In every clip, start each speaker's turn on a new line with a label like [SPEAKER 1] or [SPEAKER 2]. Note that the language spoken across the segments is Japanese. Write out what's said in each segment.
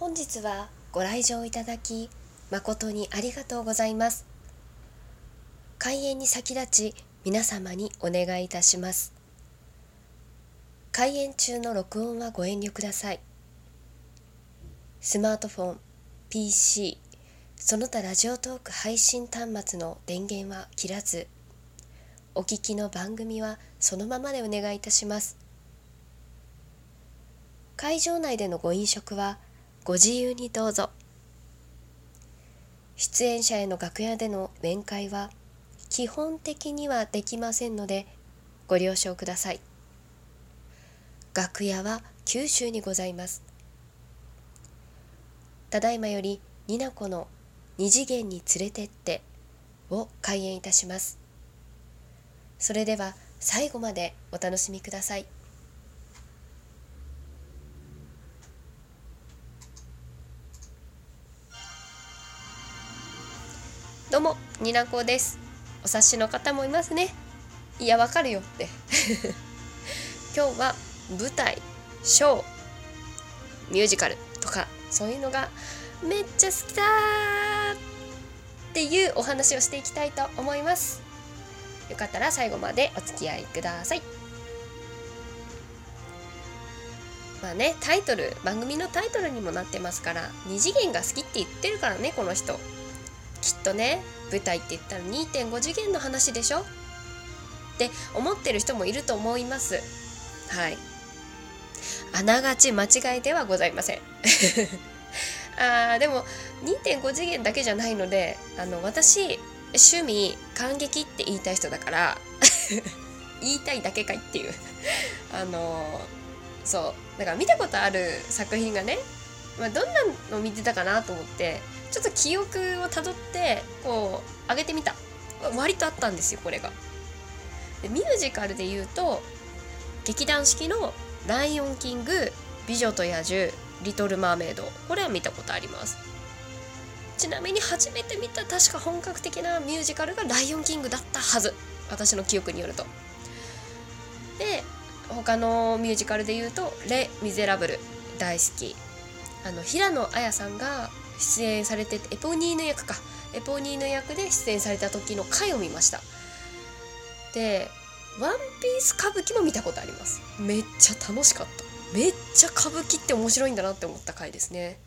[SPEAKER 1] 本日はご来場いただき誠にありがとうございます。開演に先立ち皆様にお願いいたします。開演中の録音はご遠慮ください。スマートフォン PC その他ラジオトーク配信端末の電源は切らずお聞きの番組はそのままでお願いいたします。会場内でのご飲食はご自由にどうぞ。出演者への楽屋での面会は基本的にはできませんのでご了承ください。楽屋は九州にございます。ただいまよりになこの二次元に連れてってを開演いたします。それでは最後までお楽しみください。どうもになこです。お察しの方もいますね。いやわかるよって。今日は舞台ショーミュージカルとかそういうのがめっちゃ好きだっていうお話をしていきたいと思います。よかったら最後までお付き合いください。まあねタイトル番組のタイトルにもなってますから二次元が好きって言ってるからねこの人。きっとね舞台って言ったら2.5次元の話でしょ？って思ってる人もいると思います。はい。あながち間違いではございません。あーでも2.5次元だけじゃないのであの私趣味感激って言いたい人だから 言いたいだけかいっていう。あのそう。だから見たことある作品がね、まあ、どんなの見てたかなと思ってちょっと記憶をたどってこう上げてみた。割とあったんですよこれが。でミュージカルで言うと劇団四季の「ライオンキング」「美女と野獣」「リトル・マーメイド」これは見たことあります。ちなみに初めて見た確か本格的なミュージカルが「ライオンキング」だったはず。私の記憶によると。で他のミュージカルで言うと「レ・ミゼラブル」大好き。あの平野綾さんが出演されてエポニーヌ役か。エポニーヌ役で出演された時の回を見ました。で「ワンピース歌舞伎も見たことあります。めっちゃ楽しかった。めっちゃ歌舞伎って面白いんだなって思った回ですね。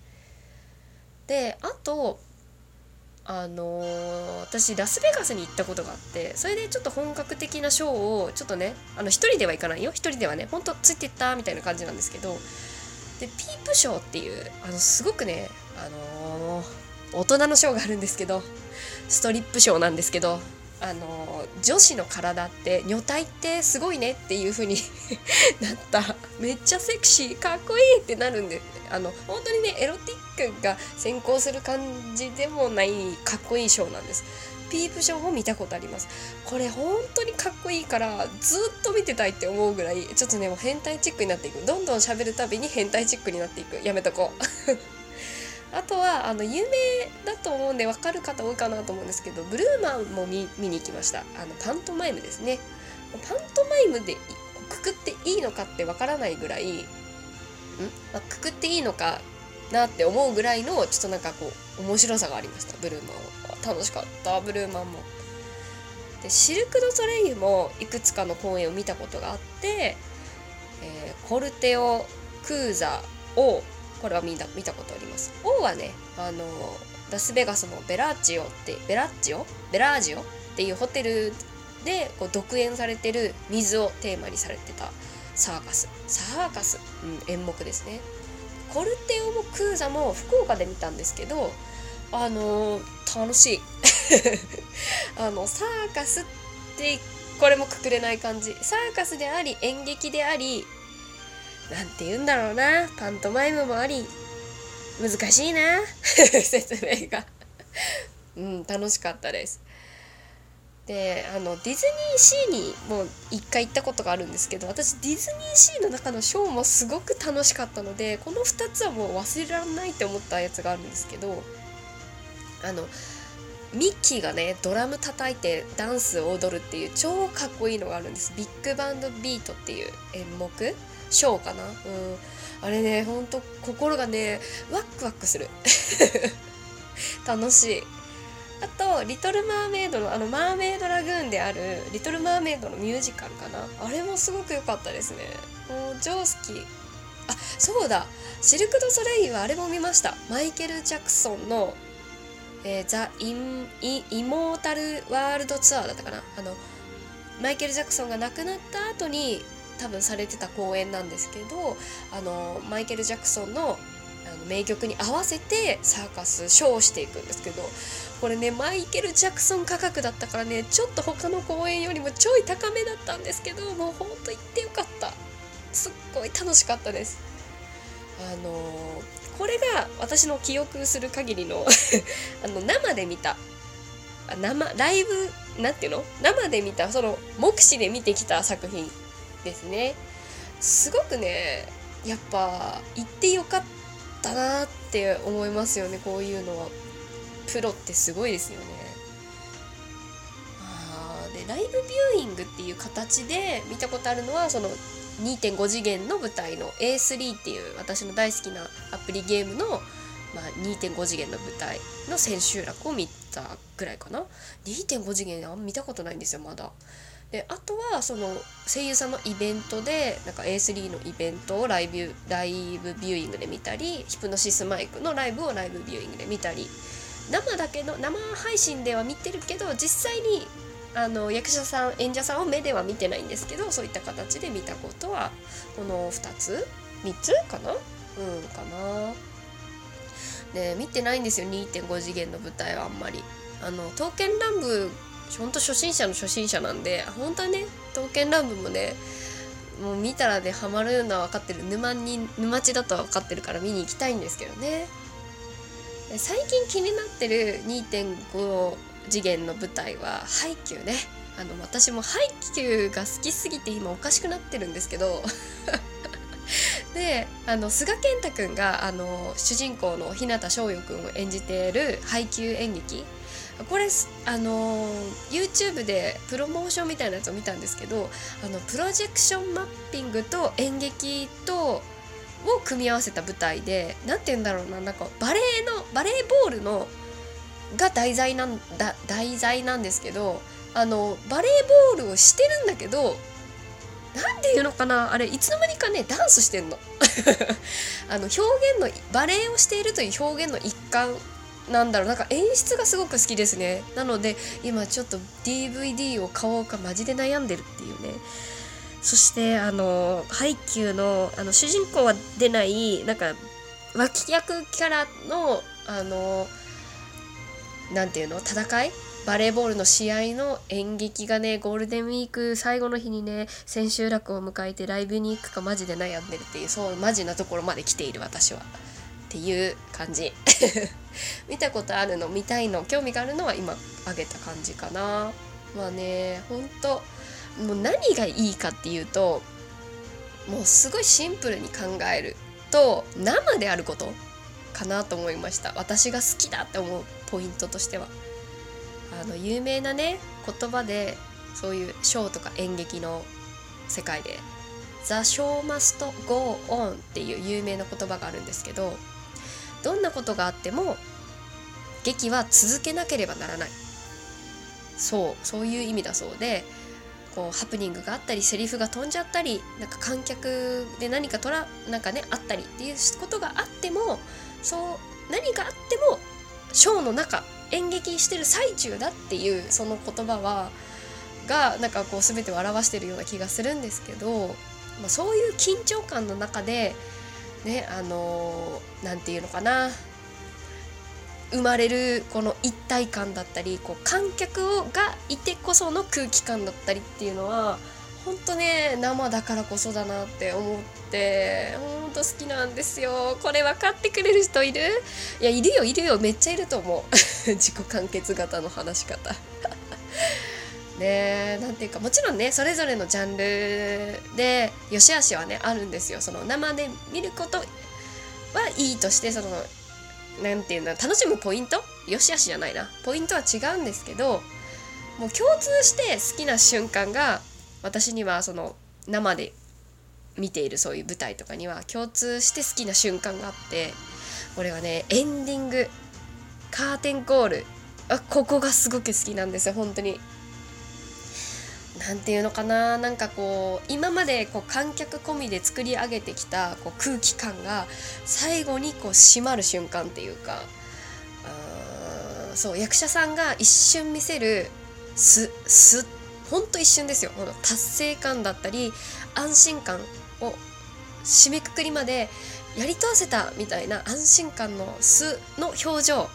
[SPEAKER 1] であとあのー、私ラスベガスに行ったことがあってそれでちょっと本格的なショーをちょっとねあの一人では行かないよ。一人ではねほんとついてったみたいな感じなんですけどでピープショーっていうあのすごくねあの、大人のショーがあるんですけどストリップショーなんですけどあの、女子の体って女体ってすごいねっていう風に なった。めっちゃセクシーかっこいいってなるんであの本当にねエロティックが先行する感じでもないかっこいいショーなんです。ピープショーも見たことあります。これ本当にかっこいいからずっと見てたいって思うぐらいちょっとねもう変態チックになっていく。どんどん喋るたびに変態チックになっていく。やめとこう。あとはあの有名だと思うんで分かる方多いかなと思うんですけどブルーマンも見に行きました。あのパントマイムですね。パントマイムでくくっていいのかって分からないぐらいん、まあ、くくっていいのかなって思うぐらいのちょっとなんかこう面白さがありました。ブルーマンは。楽しかった。ブルーマンも。でシルク・ド・ソレイユもいくつかの公演を見たことがあって、えー、コルテオ・クーザをこれは見た見たことあります。王はねあのラスベガスのベラッジオってベラッジオ？ベラージオ？っていうホテルでこう独演されてる水をテーマにされてたサーカス。サーカス、うん、演目ですね。コルテオもクーザも福岡で見たんですけどあのー、楽しい。あのサーカスってこれもくくれない感じ。サーカスであり演劇でありなんて言うんだろうな。パントマイムもあり難しいな。説明が。うん楽しかったです。であのディズニーシーにもう一回行ったことがあるんですけど私ディズニーシーの中のショーもすごく楽しかったのでこの2つはもう忘れられないって思ったやつがあるんですけどあのミッキーがねドラム叩いてダンスを踊るっていう超かっこいいのがあるんです。ビッグバンドビートっていう演目ショーかな。うん。あれねほんと心がねワックワックする。楽しい。あと「リトル・マーメイドの」あのマーメイドラグーンである「リトル・マーメイド」のミュージカルかな。あれもすごく良かったですね。もう超好きあそうだ。シルク・ド・ソレイユはあれも見ました。マイケル・ジャクソンの「えー、ザ・インイ・イモータル・ワールド・ツアー」だったかな。あのマイケル・ジャクソンが亡くなった後に多分されてた公演なんですけどあのマイケル・ジャクソンのあの名曲に合わせてサーカスショーをしていくんですけどこれねマイケル・ジャクソン価格だったからねちょっと他の公演よりもちょい高めだったんですけどもうほんと行ってよかった。すっごい楽しかったです。あのー、これが私の記憶する限りの あの生で見た生ライブなんていうの？生で見たその目視で見てきた作品。ですね。すごくねやっぱ行ってよかったなって思いますよねこういうの。はプロってすごいですよね。あでライブビューイングっていう形で見たことあるのはその2.5次元の舞台の A3 っていう私の大好きなアプリゲームの、まあ、2.5次元の舞台の千秋楽を見たぐらいかな。2.5次元あんま見たことないんですよまだ。であとはその声優さんのイベントでなんか A3 のイベントをライブライブビューイングで見たりヒプノシスマイクのライブをライブビューイングで見たり生だけの生配信では見てるけど実際にあの役者さん演者さんを目では見てないんですけどそういった形で見たことはこの2つ？3つかな？うんかな。で見てないんですよ。2.5次元の舞台はあんまり。あの刀剣乱舞ほんと初心者の初心者なんで本当はね刀剣乱舞もねもう見たらねハマるのは分かってる。沼に沼地だとは分かってるから見に行きたいんですけどね。最近気になってる2.5次元の舞台はハイキューね。あの私もハイキューが好きすぎて今おかしくなってるんですけど。であの菅健太君があの主人公の日向翔陽君を演じているハイキュー演劇これあの YouTube でプロモーションみたいなやつを見たんですけどあのプロジェクションマッピングと演劇とを組み合わせた舞台で何て言うんだろうななんかバレエのバレーボールのが題材なんだ題材なんですけどあのバレーボールをしてるんだけど何て言うのかなあれいつの間にかねダンスしてんの。あの表現のバレエをしているという表現の一環なんだろうなんか演出がすごく好きですね。なので今ちょっと DVD を買おうかマジで悩んでるっていうね。そしてあのハイキューのあの主人公は出ないなんか脇役キャラのあの何ていうの戦い？バレーボールの試合の演劇がねゴールデンウィーク最後の日にね千秋楽を迎えてライブに行くかマジで悩んでるっていうそうマジなところまで来ている私は。っていう感じ。見たことあるの見たいの興味があるのは今挙げた感じかな。まあねほんともう何がいいかっていうともうすごいシンプルに考えると生であることかなと思いました。私が好きだって思うポイントとしては。あの有名なね言葉でそういうショーとか演劇の世界で「The show must go on」っていう有名な言葉があるんですけどどんなことがあっても劇は続けなければならない。そうそういう意味だそうでこうハプニングがあったりセリフが飛んじゃったりなんか観客で何かとらなんかねあったりっていうことがあってもそう何があってもショーの中演劇してる最中だっていうその言葉はがなんかこう全てを表してるような気がするんですけど、まあ、そういう緊張感の中でねあの何て言うのかな。生まれるこの一体感だったりこう観客をがいてこその空気感だったりっていうのは本当ね生だからこそだなって思って本当好きなんですよ。これ分かってくれる人いる？いやいるよいるよ。めっちゃいると思う。自己完結型の話し方。ね何ていうかもちろんねそれぞれのジャンルで良し悪しはねあるんですよ。その生で見ることはいいとしてその何て言うんだ楽しむポイント？良し悪しじゃないな。ポイントは違うんですけどもう共通して好きな瞬間が私にはその生で見ているそういう舞台とかには共通して好きな瞬間があってこれはねエンディングカーテンコール。あここがすごく好きなんですよ本当に。何て言うのかななんかこう今までこう観客込みで作り上げてきたこう空気感が最後にこう閉まる瞬間っていうかあそう役者さんが一瞬見せるすすほんと一瞬ですよ。この達成感だったり安心感を締めくくりまでやり通せたみたいな安心感の素の表情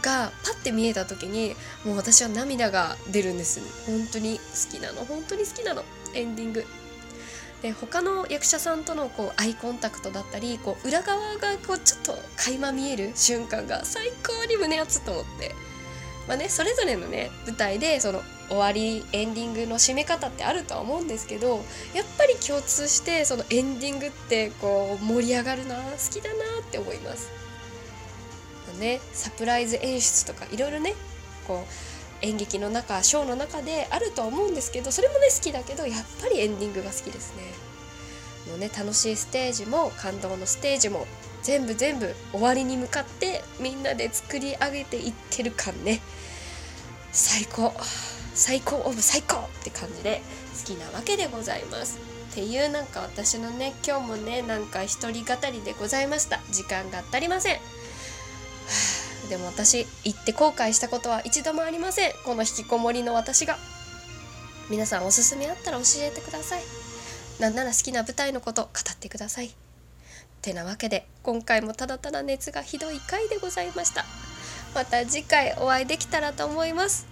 [SPEAKER 1] がパッて見えた時にもう私は涙が出るんです。本当に好きなの。本当に好きなの。エンディング。で他の役者さんとのこうアイコンタクトだったりこう裏側がこうちょっと垣間見える瞬間が最高に胸熱と思って。まあねそれぞれのね舞台でその終わりエンディングの締め方ってあるとは思うんですけどやっぱり共通してそのエンディングってこう盛り上がるな好きだなって思います。ねサプライズ演出とかいろいろねこう演劇の中ショーの中であるとは思うんですけどそれもね好きだけどやっぱりエンディングが好きですね。もうね楽しいステージも感動のステージも全部全部終わりに向かってみんなで作り上げていってる感ね。最高。最高。オブ最高!って感じで好きなわけでございます。っていうなんか私のね今日もねなんか一人語りでございました。時間が足りません。でも私行って後悔したことは一度もありません。この引きこもりの私が。皆さんおすすめあったら教えてください。なんなら好きな舞台のこと語ってください。てなわけで今回もただただ熱がひどい回でございました。また次回お会いできたらと思います。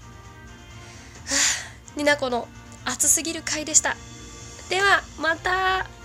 [SPEAKER 1] はあ、になこの熱すぎる回でした。ではまた。